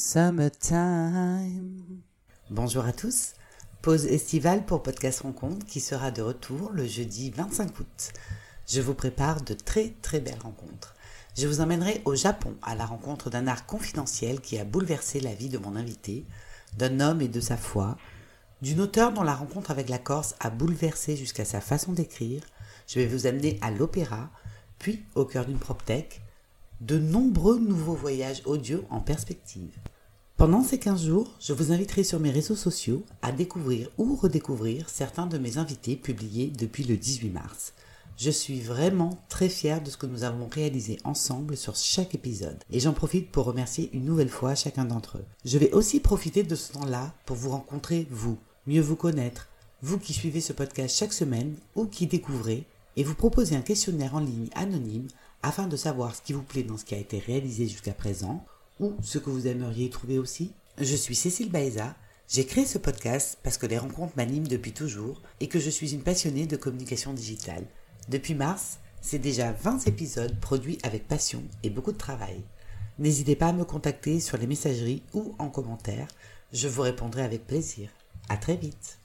Summertime. Bonjour à tous. Pause estivale pour Podcast Rencontre qui sera de retour le jeudi 25 août. Je vous prépare de très très belles rencontres. Je vous emmènerai au Japon à la rencontre d'un art confidentiel qui a bouleversé la vie de mon invité, d'un homme et de sa foi, d'une auteure dont la rencontre avec la Corse a bouleversé jusqu'à sa façon d'écrire. Je vais vous amener à l'opéra, puis au cœur d'une proptech, de nombreux nouveaux voyages audio en perspective. Pendant ces 15 jours, je vous inviterai sur mes réseaux sociaux à découvrir ou redécouvrir certains de mes invités publiés depuis le 18 mars. Je suis vraiment très fière de ce que nous avons réalisé ensemble sur chaque épisode et j'en profite pour remercier une nouvelle fois chacun d'entre eux. Je vais aussi profiter de ce temps-là pour vous rencontrer vous, mieux vous connaître, vous qui suivez ce podcast chaque semaine ou qui découvrez et vous proposer un questionnaire en ligne anonyme afin de savoir ce qui vous plaît dans ce qui a été réalisé jusqu'à présent ou ce que vous aimeriez trouver aussi. Je suis Cécile Baeza. J'ai créé ce podcast parce que les rencontres m'animent depuis toujours et que je suis une passionnée de communication digitale. Depuis mars, c'est déjà 20 épisodes produits avec passion et beaucoup de travail. N'hésitez pas à me contacter sur les messageries ou en commentaire. Je vous répondrai avec plaisir. À très vite.